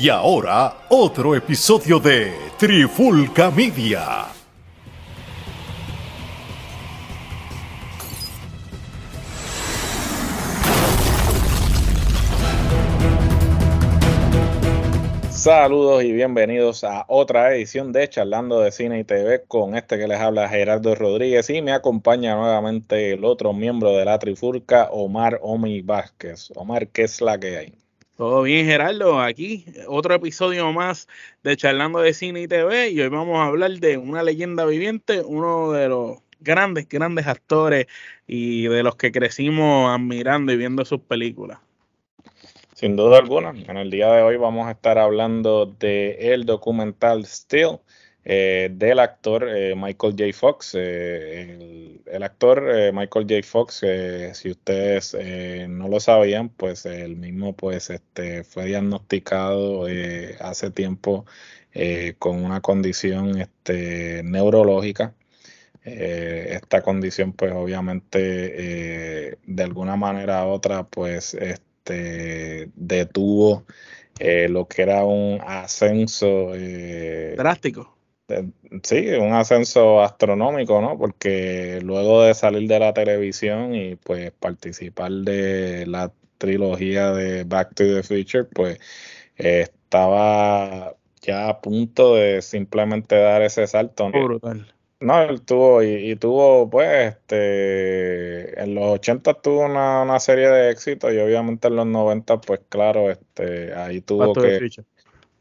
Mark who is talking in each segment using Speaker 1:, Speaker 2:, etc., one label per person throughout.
Speaker 1: Y ahora, otro episodio de Trifulca Media.
Speaker 2: Saludos y bienvenidos a otra edición de Charlando de Cine y TV con este que les habla Gerardo Rodríguez y me acompaña nuevamente el otro miembro de la Trifulca, Omar Omi Vázquez. Omar, ¿qué es la que hay?
Speaker 3: Todo bien, Gerardo. Aquí otro episodio más de Charlando de Cine y TV y hoy vamos a hablar de una leyenda viviente, uno de los grandes, grandes actores y de los que crecimos admirando y viendo sus películas.
Speaker 2: Sin duda alguna, en el día de hoy vamos a estar hablando de el documental Still eh, del actor eh, Michael J. Fox. Eh, el, actor Michael J. Fox, si ustedes no lo sabían, pues el mismo pues este fue diagnosticado hace tiempo con una condición este, neurológica. esta condición pues obviamente de alguna manera u otra pues este, detuvo lo que era un ascenso
Speaker 3: drástico
Speaker 2: Sí, un ascenso astronómico, ¿no? Porque luego de salir de la televisión y pues participar de la trilogía de Back to the Future, pues estaba ya a punto de simplemente dar ese salto. ¿no?
Speaker 3: Brutal.
Speaker 2: No, él tuvo, y, tuvo, pues, este, en los 80 tuvo una, serie de éxitos y obviamente en los 90, pues claro, este, ahí tuvo que...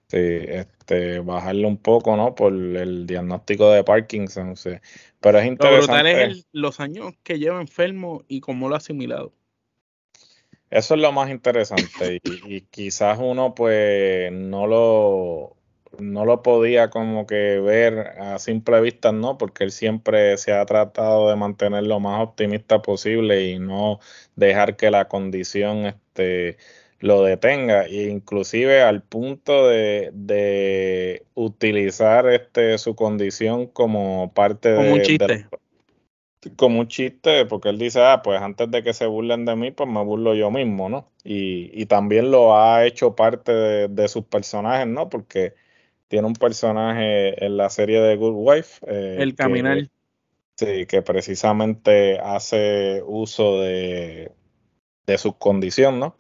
Speaker 2: Sí, este, bajarle un poco, ¿no? Por el diagnóstico de Parkinson. Sí. Pero es interesante.
Speaker 3: Lo es los años que lleva enfermo y cómo lo ha asimilado.
Speaker 2: Eso es lo más interesante. y, quizás uno, pues, no lo, no lo podía como que ver a simple vista, ¿no? Porque él siempre se ha tratado de mantener lo más optimista posible y no dejar que la condición, este lo detenga, e inclusive al punto de, utilizar este su condición como parte
Speaker 3: de, un chiste.
Speaker 2: como un chiste, porque él dice, ah, pues antes de que se burlen de mí, pues me burlo yo mismo, ¿no? Y, y también lo ha hecho parte de, sus personajes, ¿no? Porque tiene un personaje en la serie de Good Wife.
Speaker 3: Eh, el caminar.
Speaker 2: sí, que precisamente hace uso de, de su condición, ¿no?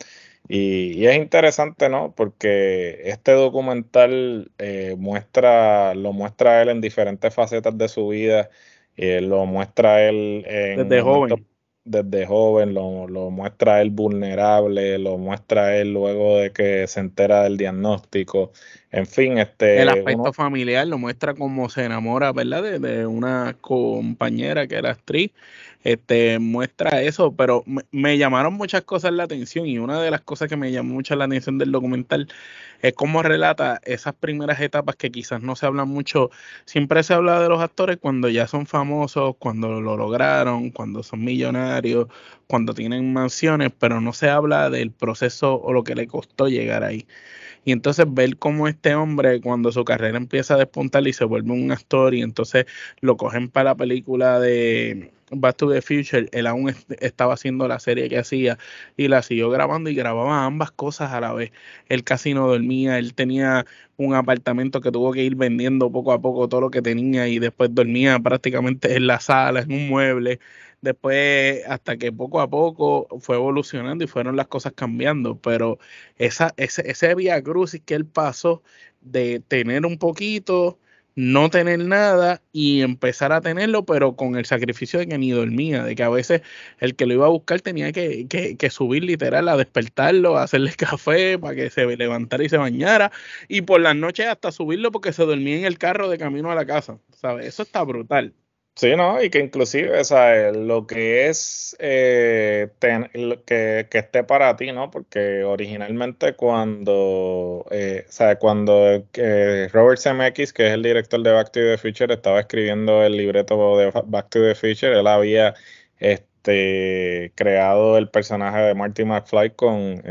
Speaker 2: Y, es interesante, ¿no? Porque este documental eh, muestra, lo muestra él en diferentes facetas de su vida, eh, lo muestra él
Speaker 3: en desde joven.
Speaker 2: Desde joven, lo, lo, muestra él vulnerable, lo muestra él luego de que se entera del diagnóstico. En fin, este.
Speaker 3: El aspecto familiar lo muestra como se enamora, ¿verdad? De, de una compañera que era actriz este, muestra eso, pero me, llamaron muchas cosas la atención y una de las cosas que me llamó mucho la atención del documental es cómo relata esas primeras etapas que quizás no se hablan mucho, siempre se habla de los actores cuando ya son famosos, cuando lo lograron, cuando son millonarios, cuando tienen mansiones, pero no se habla del proceso o lo que le costó llegar ahí. Y entonces ver cómo este hombre, cuando su carrera empieza a despuntar y se vuelve un actor, y entonces lo cogen para la película de Back to the Future, él aún estaba haciendo la serie que hacía y la siguió grabando y grababa ambas cosas a la vez. Él casi no dormía, él tenía un apartamento que tuvo que ir vendiendo poco a poco todo lo que tenía y después dormía prácticamente en la sala, en un mueble. Después, hasta que poco a poco fue evolucionando y fueron las cosas cambiando. Pero esa, ese, ese vía crucis que él pasó de tener un poquito, no tener nada y empezar a tenerlo, pero con el sacrificio de que ni dormía, de que a veces el que lo iba a buscar tenía que, que, subir literal a despertarlo, a hacerle café para que se levantara y se bañara, y por las noches hasta subirlo porque se dormía en el carro de camino a la casa, ¿sabes? Eso está brutal.
Speaker 2: Sí, ¿no? Y que inclusive, o lo que es eh, que, esté para ti, ¿no? Porque originalmente cuando, eh, o cuando eh, Robert Zemeckis, que es el director de Back to the Future, estaba escribiendo el libreto de Back to the Future, él había este, creado el personaje de Marty McFly con,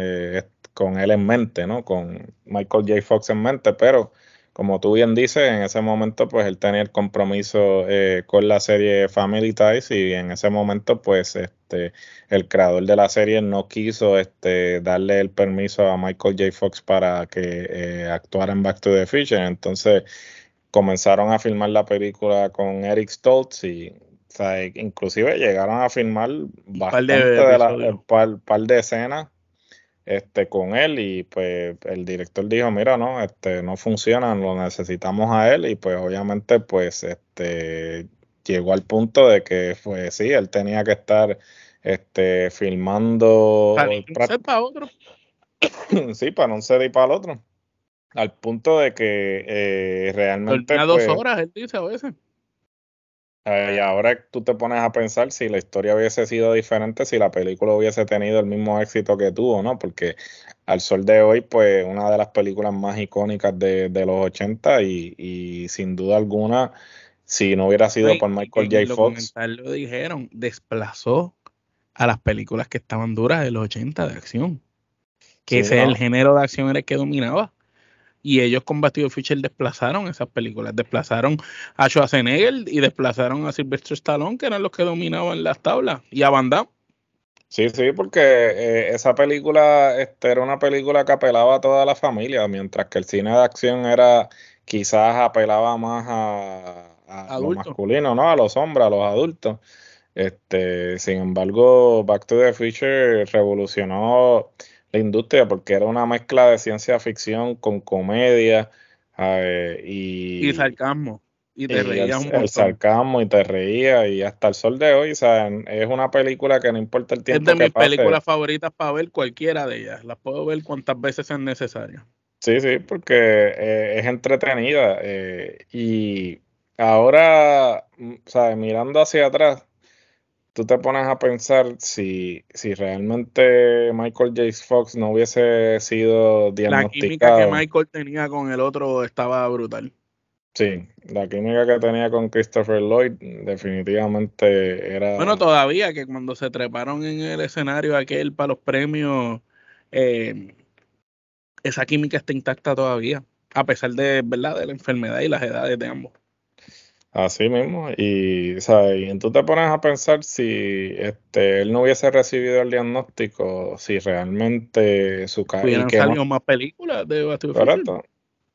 Speaker 2: con él en mente, ¿no? Con Michael J. Fox en mente, pero como tú bien dices, en ese momento pues él tenía el compromiso eh, con la serie Family Ties y en ese momento pues este el creador de la serie no quiso este darle el permiso a Michael J. Fox para que eh, actuara en Back to the Future. Entonces comenzaron a filmar la película con Eric Stoltz y inclusive llegaron a filmar bastante de, la, par de escenas este, con él y pues el director dijo, mira, no, este, no funciona, lo necesitamos a él y pues obviamente pues este, llegó al punto de que pues sí, él tenía que estar este, filmando...
Speaker 3: Para un set para otro.
Speaker 2: sí, para un set y para el otro. Al punto de que eh, realmente...
Speaker 3: Dos pues horas, él dice a veces.
Speaker 2: Y ahora tú te pones a pensar si la historia hubiese sido diferente, si la película hubiese tenido el mismo éxito que tuvo, ¿no? Porque al sol de hoy, pues una de las películas más icónicas de, los 80 y, sin duda alguna, si no hubiera sido por Michael J. Fox.
Speaker 3: Lo dijeron, desplazó a las películas que estaban duras de los 80 de acción. Que ese el género de acción era el que dominaba y ellos con Bastido Fischer desplazaron esas películas, desplazaron a Schwarzenegger y desplazaron a Sylvester Stallone, que eran los que dominaban las tablas, y a Van Damme.
Speaker 2: Sí, sí, porque eh, esa película este, era una película que apelaba a toda la familia, mientras que el cine de acción era quizás apelaba más a, a lo masculino, ¿no? A los hombres, a los adultos. Este, sin embargo, Back to the Future revolucionó industria porque era una mezcla de ciencia ficción con comedia y,
Speaker 3: y sarcasmo. Y te reías
Speaker 2: un El sarcasmo y te reía y hasta el sol de hoy, o es una película que no importa el tiempo.
Speaker 3: Es de mis películas favoritas para ver cualquiera de ellas. Las puedo ver cuantas veces sean necesarias.
Speaker 2: Sí, sí, porque eh, es entretenida. Eh, y ahora, ¿sabes? mirando hacia atrás, tú te pones a pensar si, si realmente Michael J. Fox no hubiese sido diagnosticado. La química
Speaker 3: que Michael tenía con el otro estaba brutal.
Speaker 2: Sí, la química que tenía con Christopher Lloyd definitivamente era...
Speaker 3: Bueno, todavía que cuando se treparon en el escenario aquel para los premios, eh, esa química está intacta todavía, a pesar de, ¿verdad? de la enfermedad y las edades de ambos.
Speaker 2: Así mismo, y, ¿sabes? y tú te pones a pensar si este, él no hubiese recibido el diagnóstico, si realmente su
Speaker 3: carrera... Hubieran salido más películas de
Speaker 2: Correcto.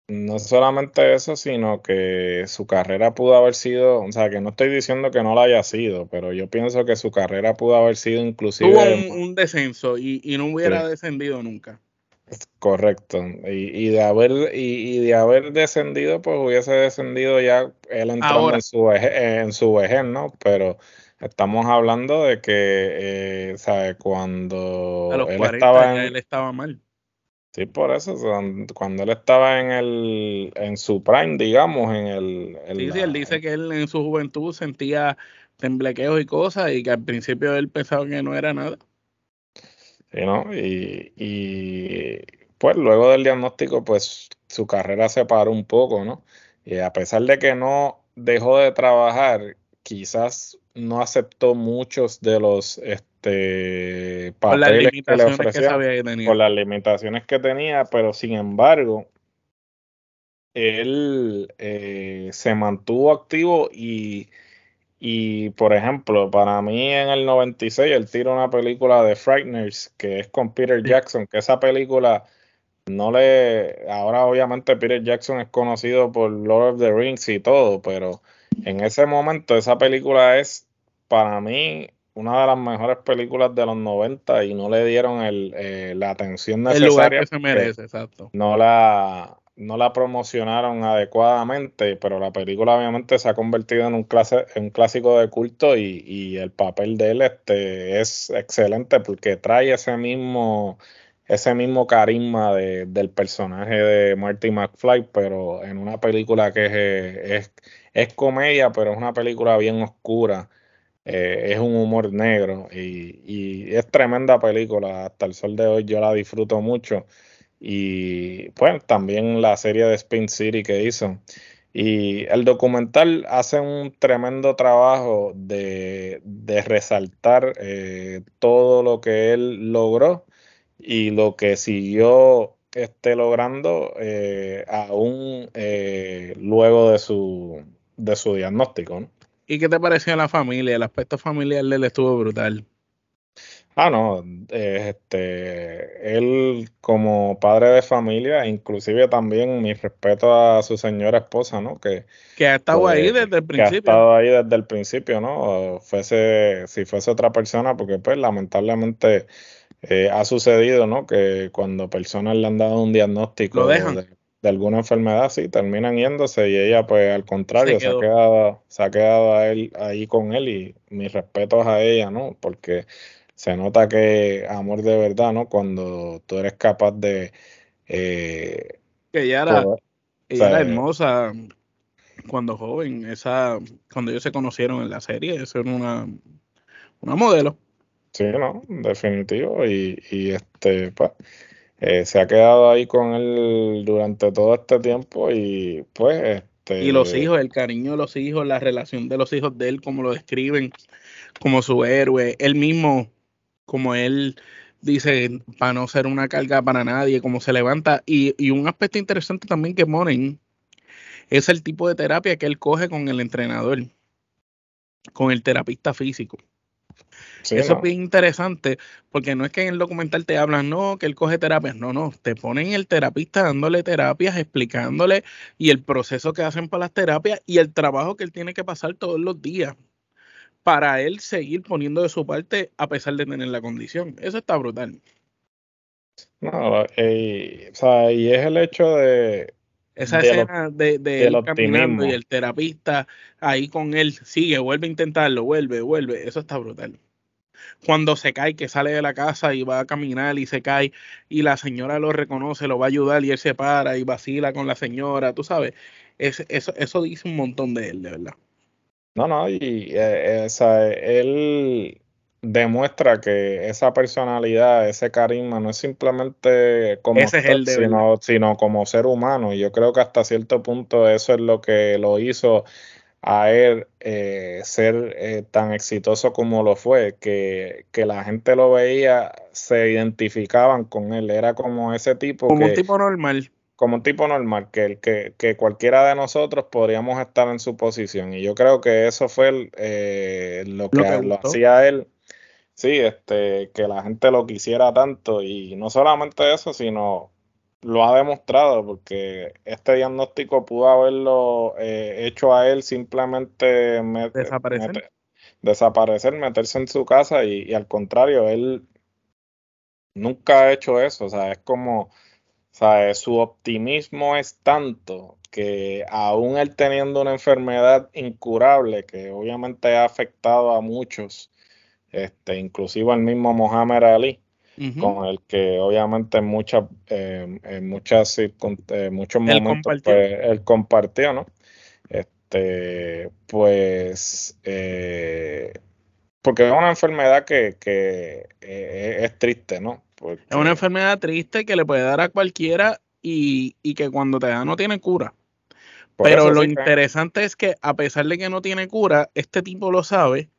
Speaker 2: No solamente eso, sino que su carrera pudo haber sido, o sea, que no estoy diciendo que no la haya sido, pero yo pienso que su carrera pudo haber sido inclusive...
Speaker 3: Tuvo un, descenso y, no hubiera descendido nunca.
Speaker 2: Correcto. Y, de haber y, de haber descendido, pues hubiese descendido ya él entrando en su en su vejez, ¿no? Pero estamos hablando de que, eh, ¿sabe? Cuando
Speaker 3: él estaba en, él estaba mal.
Speaker 2: Sí, por eso, cuando él estaba en el en su prime, digamos, en el...
Speaker 3: sí, sí, él dice que él en su juventud sentía temblequeos y cosas y que al principio él pensaba que no era nada.
Speaker 2: Y, pues luego del diagnóstico, pues su carrera se paró un poco, ¿no? Y a pesar de que no dejó de trabajar, quizás no aceptó muchos de los este, papeles que le ofrecían por las limitaciones que tenía, pero sin embargo, él eh, se mantuvo activo y y por ejemplo, para mí en el 96 él tira una película de Frighteners que es con Peter Jackson, que esa película no le. Ahora, obviamente, Peter Jackson es conocido por Lord of the Rings y todo, pero en ese momento esa película es para mí una de las mejores películas de los 90 y no le dieron el, eh, la atención necesaria. El lugar
Speaker 3: que se merece, exacto.
Speaker 2: No la, no la promocionaron adecuadamente, pero la película obviamente se ha convertido en un, clase, en un clásico de culto y, el papel de él este, es excelente porque trae ese mismo, ese mismo carisma del personaje de Marty McFly, pero en una película que es, es, comedia, pero es una película bien oscura. Eh, es un humor negro y, y es tremenda película. Hasta el sol de hoy yo la disfruto mucho y pues también la serie de Spin City que hizo. Y el documental hace un tremendo trabajo de, resaltar eh, todo lo que él logró y lo que siguió esté logrando eh, aún eh, luego de su, de su diagnóstico.
Speaker 3: ¿Y qué te pareció la familia? El aspecto familiar de él estuvo brutal.
Speaker 2: Ah, no, este, él como padre de familia, inclusive también mi respeto a su señora esposa, ¿no? Que,
Speaker 3: que ha estado ahí pues, desde el principio.
Speaker 2: Que ha estado ahí desde el principio, ¿no? Fuese, si fuese otra persona, porque pues lamentablemente eh, ha sucedido, ¿no? Que cuando personas le han dado un diagnóstico de, alguna enfermedad, sí, terminan yéndose y ella, pues al contrario, se, ha quedado, se ha quedado a él, ahí con él y mis respetos a ella, ¿no? Porque se nota que amor de verdad, ¿no? Cuando tú eres capaz de...
Speaker 3: Eh, que ella era, ella era hermosa cuando joven, esa, cuando ellos se conocieron en la serie, eso era una, una modelo.
Speaker 2: Sí, no, definitivo. Y, y este, pues, eh, se ha quedado ahí con él durante todo este tiempo y pues este...
Speaker 3: Y los hijos, el cariño de los hijos, la relación de los hijos de él, como lo describen, como su héroe, él mismo, como él dice, para no ser una carga para nadie, como se levanta. Y, y un aspecto interesante también que ponen es el tipo de terapia que él coge con el entrenador, con el terapista físico. Eso es bien interesante, porque no es que en el documental te hablan, no, que él coge terapias, no, no, te ponen el terapista dándole terapias, explicándole y el proceso que hacen para las terapias y el trabajo que él tiene que pasar todos los días para él seguir poniendo de su parte a pesar de tener la condición. Eso está brutal.
Speaker 2: No, eh, o sea, y es el hecho de,
Speaker 3: esa escena de, de él caminando y el terapista ahí con él sigue, vuelve a intentarlo, vuelve, vuelve. Eso está brutal. Cuando se cae, que sale de la casa y va a caminar y se cae y la señora lo reconoce, lo va a ayudar y él se para y vacila con la señora, tú sabes. eso, eso dice un montón de él, de verdad.
Speaker 2: No, no, y eh, él demuestra que esa personalidad, ese carisma no es simplemente como sino, sino como ser humano. Y yo creo que hasta cierto punto eso es lo que lo hizo a él eh, ser eh, tan exitoso como lo fue, que, que, la gente lo veía, se identificaban con él, era como ese tipo.
Speaker 3: Como un tipo normal.
Speaker 2: Como un tipo normal, que, que, que, cualquiera de nosotros podríamos estar en su posición. Y yo creo que eso fue eh, lo que lo, lo hacía él. Sí, este, que la gente lo quisiera tanto. Y no solamente eso, sino lo ha demostrado porque este diagnóstico pudo haberlo eh, hecho a él simplemente
Speaker 3: desaparecer.
Speaker 2: desaparecer, meterse en su casa. Y, al contrario, él nunca ha hecho eso, o sea, es como, su optimismo es tanto que aún él teniendo una enfermedad incurable que obviamente ha afectado a muchos, este, inclusive el mismo Mohamed Ali, con el que obviamente en muchas, eh, en muchas eh, muchos momentos pues, él compartió, ¿no? Este, pues, eh, porque es una enfermedad que, que es triste, ¿no?
Speaker 3: Es una enfermedad triste que le puede dar a cualquiera y, y que cuando te da no tiene cura. Pero lo interesante es que a pesar de que no tiene cura, este tipo lo sabe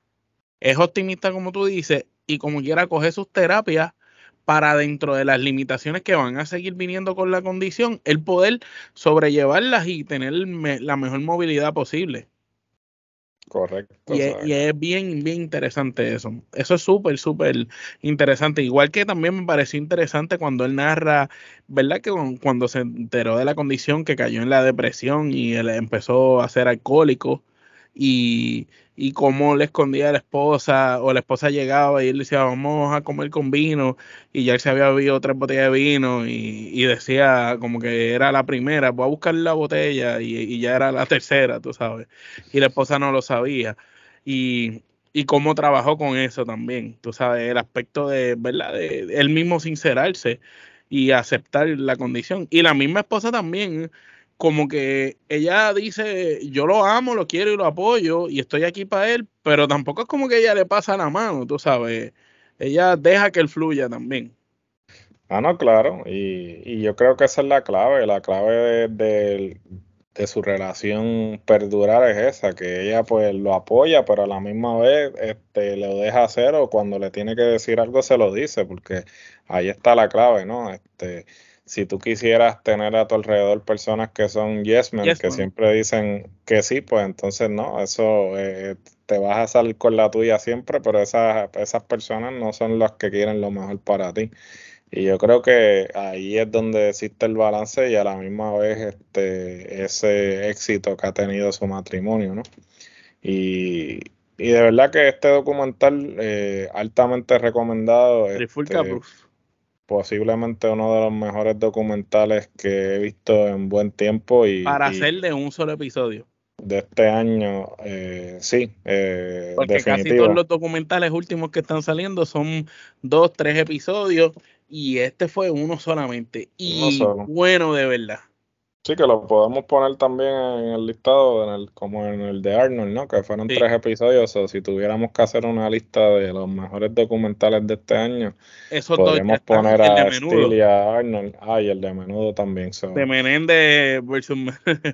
Speaker 3: es optimista como tú dices y como quiera coge sus terapias para dentro de las limitaciones que van a seguir viniendo con la condición, el poder sobrellevarlas y tener la mejor movilidad posible.
Speaker 2: Correcto.
Speaker 3: Y es, bien, bien interesante eso. Eso es súper, súper interesante. Igual que también me pareció interesante cuando él narra, ¿verdad? Que cuando se enteró de la condición que cayó en la depresión y él empezó a ser alcohólico y, y cómo le escondía a la esposa, o la esposa llegaba y él decía, vamos a comer con vino, y ya él se había bebido tres botellas de vino, y, decía como que era la primera, voy a buscar la botella, y, ya era la tercera, tú sabes, y la esposa no lo sabía, y, y cómo trabajó con eso también, tú sabes, el aspecto de, ¿verdad?, de él mismo sincerarse y aceptar la condición, y la misma esposa también, como que ella dice, yo lo amo, lo quiero y lo apoyo y estoy aquí para él, pero tampoco es como que ella le pasa la mano, tú sabes. Ella deja que él fluya también.
Speaker 2: Ah, no, claro. Y, yo creo que esa es la clave. La clave de, su relación perdurar es esa, que ella pues lo apoya, pero a la misma vez este, lo deja hacer o cuando le tiene que decir algo se lo dice, porque ahí está la clave, ¿no? Este, si tú quisieras tener a tu alrededor personas que son yes men, que siempre dicen que sí, pues entonces no, eso eh, te vas a salir con la tuya siempre, pero esas, esas personas no son las que quieren lo mejor para ti. Y yo creo que ahí es donde existe el balance y a la misma vez este, ese éxito que ha tenido su matrimonio, ¿no? Y, de verdad que este documental eh, altamente recomendado. Este, posiblemente uno de los mejores documentales que he visto en buen tiempo. Y,
Speaker 3: Para hacer de un solo episodio.
Speaker 2: De este año, eh, sí.
Speaker 3: Eh, Porque casi todos los documentales últimos que están saliendo son dos, tres episodios y este fue uno solamente. Y bueno, de verdad.
Speaker 2: Sí, que lo podemos poner también en el listado, en el, como en el de Arnold, ¿no? Que fueron tres episodios. O si tuviéramos que hacer una lista de los mejores documentales de este año, podemos poner a Steele y a Arnold. Ah, y el de menudo también.
Speaker 3: De Menéndez versus.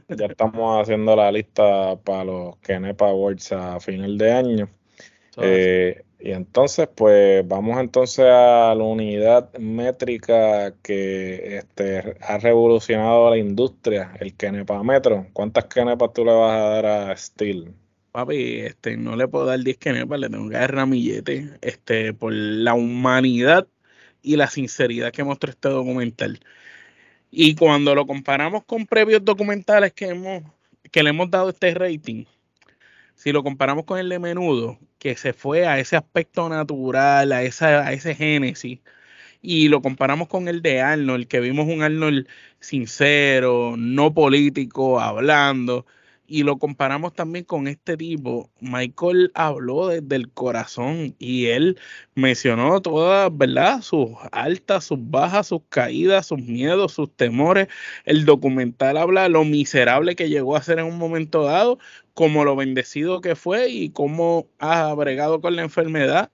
Speaker 2: ya estamos haciendo la lista para los Kenepa Awards a final de año. Eh, y entonces, pues vamos entonces a la unidad métrica que este, ha revolucionado la industria, el Kenepa Metro. ¿Cuántas Kenepas tú le vas a dar a Steel?
Speaker 3: Papi, este, no le puedo dar 10 Kenepas, le tengo que dar ramillete este, por la humanidad y la sinceridad que muestra este documental. Y cuando lo comparamos con previos documentales que, hemos, que le hemos dado este rating, si lo comparamos con el de menudo, que se fue a ese aspecto natural, a, esa, a ese génesis, y lo comparamos con el de Arnold, que vimos un Arnold sincero, no político, hablando, y lo comparamos también con este tipo, Michael habló desde el corazón y él mencionó todas, ¿verdad? Sus altas, sus bajas, sus caídas, sus miedos, sus temores. El documental habla lo miserable que llegó a ser en un momento dado, como lo bendecido que fue y cómo ha bregado con la enfermedad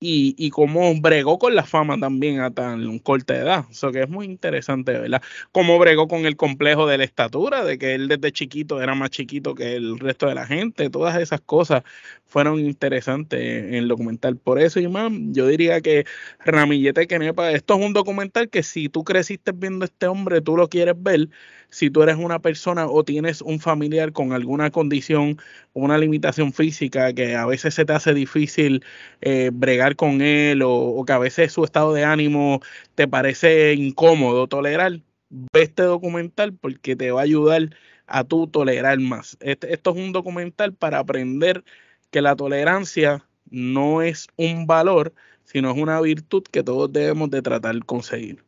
Speaker 3: y, y cómo bregó con la fama también a tan corta edad. Eso que es muy interesante, ¿verdad? Cómo bregó con el complejo de la estatura, de que él desde chiquito era más chiquito que el resto de la gente. Todas esas cosas fueron interesantes en el documental. Por eso, Imán, yo diría que Ramillete Kenepa, esto es un documental que si tú creciste viendo a este hombre, tú lo quieres ver si tú eres una persona o tienes un familiar con alguna condición una limitación física que a veces se te hace difícil eh, bregar con él o, que a veces su estado de ánimo te parece incómodo tolerar, ve este documental porque te va a ayudar a tú tolerar más. Este, esto es un documental para aprender que la tolerancia no es un valor, sino es una virtud que todos debemos de tratar de conseguir.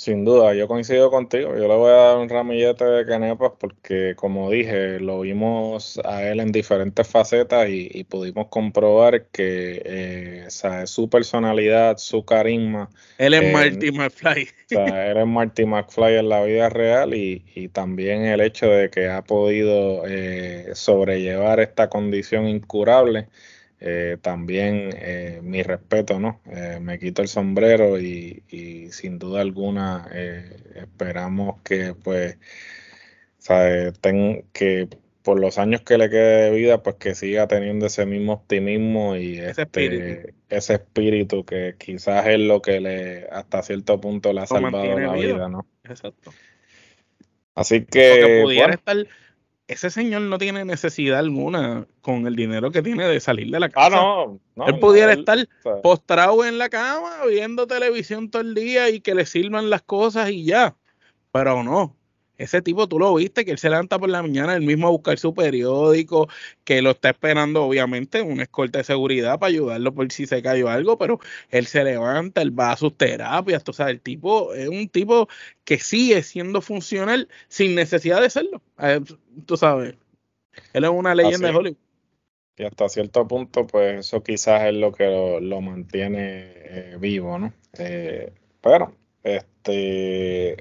Speaker 2: Sin duda, yo coincido contigo. Yo le voy a dar un ramillete de canepas porque, como dije, lo vimos a él en diferentes facetas y, pudimos comprobar que eh, su personalidad, su carisma.
Speaker 3: Él es Marty McFly.
Speaker 2: él es Marty McFly en la vida real y, y también el hecho de que ha podido eh, sobrellevar esta condición incurable. Eh, también eh, mi respeto, ¿no? Eh, me quito el sombrero y, sin duda alguna esperamos que pues, ¿sabe? que por los años que le quede de vida, pues que siga teniendo ese mismo optimismo y ese, este, espíritu. ese espíritu que quizás es lo que le hasta cierto punto le ha salvado la vida. ¿no? Exacto. Así que...
Speaker 3: pudiera estar ese señor no tiene necesidad alguna con el dinero que tiene de salir de la ah, casa. Ah, no, él pudiera estar postrado en la cama viendo televisión todo el día y que le sirvan las cosas y ya. Pero no, ese tipo, tú lo viste, que él se levanta por la mañana, él mismo a buscar su periódico, que lo está esperando, obviamente, un escolta de seguridad para ayudarlo por si se cayó algo, pero él se levanta, él va a sus terapias, tú sabes, el tipo es un tipo que sigue siendo funcional sin necesidad de serlo. Tú sabes, él es una leyenda de Hollywood.
Speaker 2: Y hasta cierto punto, pues eso quizás es lo que lo, mantiene eh, vivo, ¿no? Eh, pero este,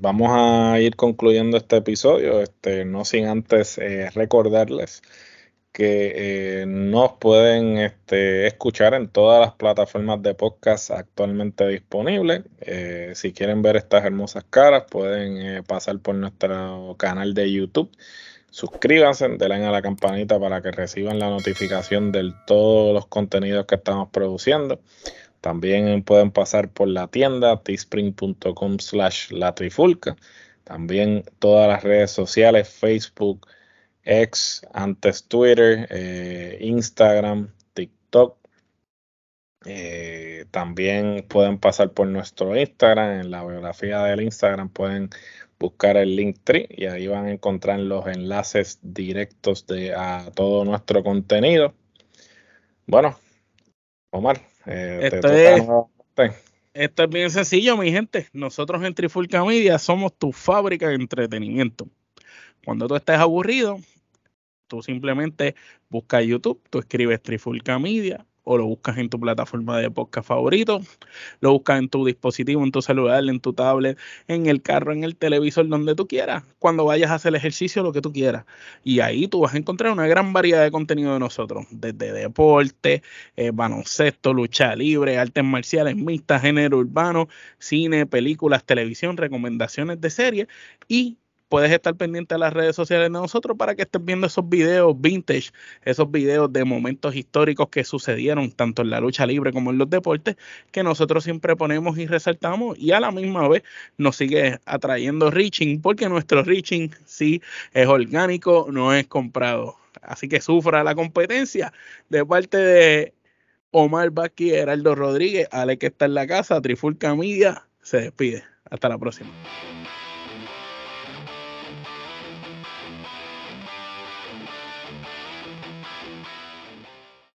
Speaker 2: vamos a ir concluyendo este episodio, este, no sin antes eh, recordarles que eh, nos pueden este, escuchar en todas las plataformas de podcast actualmente disponibles. Eh, si quieren ver estas hermosas caras, pueden pasar por nuestro canal de YouTube. Suscríbanse, denle a la campanita para que reciban la notificación de todos los contenidos que estamos produciendo. También pueden pasar por la tienda teespring.com slash la trifulca. También todas las redes sociales, Facebook, X, antes Twitter, eh, Instagram, TikTok. Eh, también pueden pasar por nuestro Instagram. En la biografía del Instagram pueden buscar el link tree y ahí van a encontrar los enlaces directos de, a todo nuestro contenido. Bueno, Omar,
Speaker 3: eh, esto, es, esto es bien sencillo, mi gente. Nosotros en Trifulca Media somos tu fábrica de entretenimiento. Cuando tú estés aburrido, tú simplemente buscas YouTube, tú escribes Trifulca Media o lo buscas en tu plataforma de podcast favorito, lo buscas en tu dispositivo, en tu celular, en tu tablet, en el carro, en el televisor, donde tú quieras, cuando vayas a hacer ejercicio, lo que tú quieras. Y ahí tú vas a encontrar una gran variedad de contenido de nosotros, desde deporte, eh, baloncesto, lucha libre, artes marciales mixtas, género urbano, cine, películas, televisión, recomendaciones de series y puedes estar pendiente de las redes sociales de nosotros para que estés viendo esos videos vintage, esos videos de momentos históricos que sucedieron tanto en la lucha libre como en los deportes, que nosotros siempre ponemos y resaltamos y a la misma vez nos sigue atrayendo reaching, porque nuestro reaching sí es orgánico, no es comprado. Así que sufra la competencia de parte de Omar Baki, Heraldo Rodríguez, Ale que está en la casa, Trifulca Media, se despide. Hasta la próxima.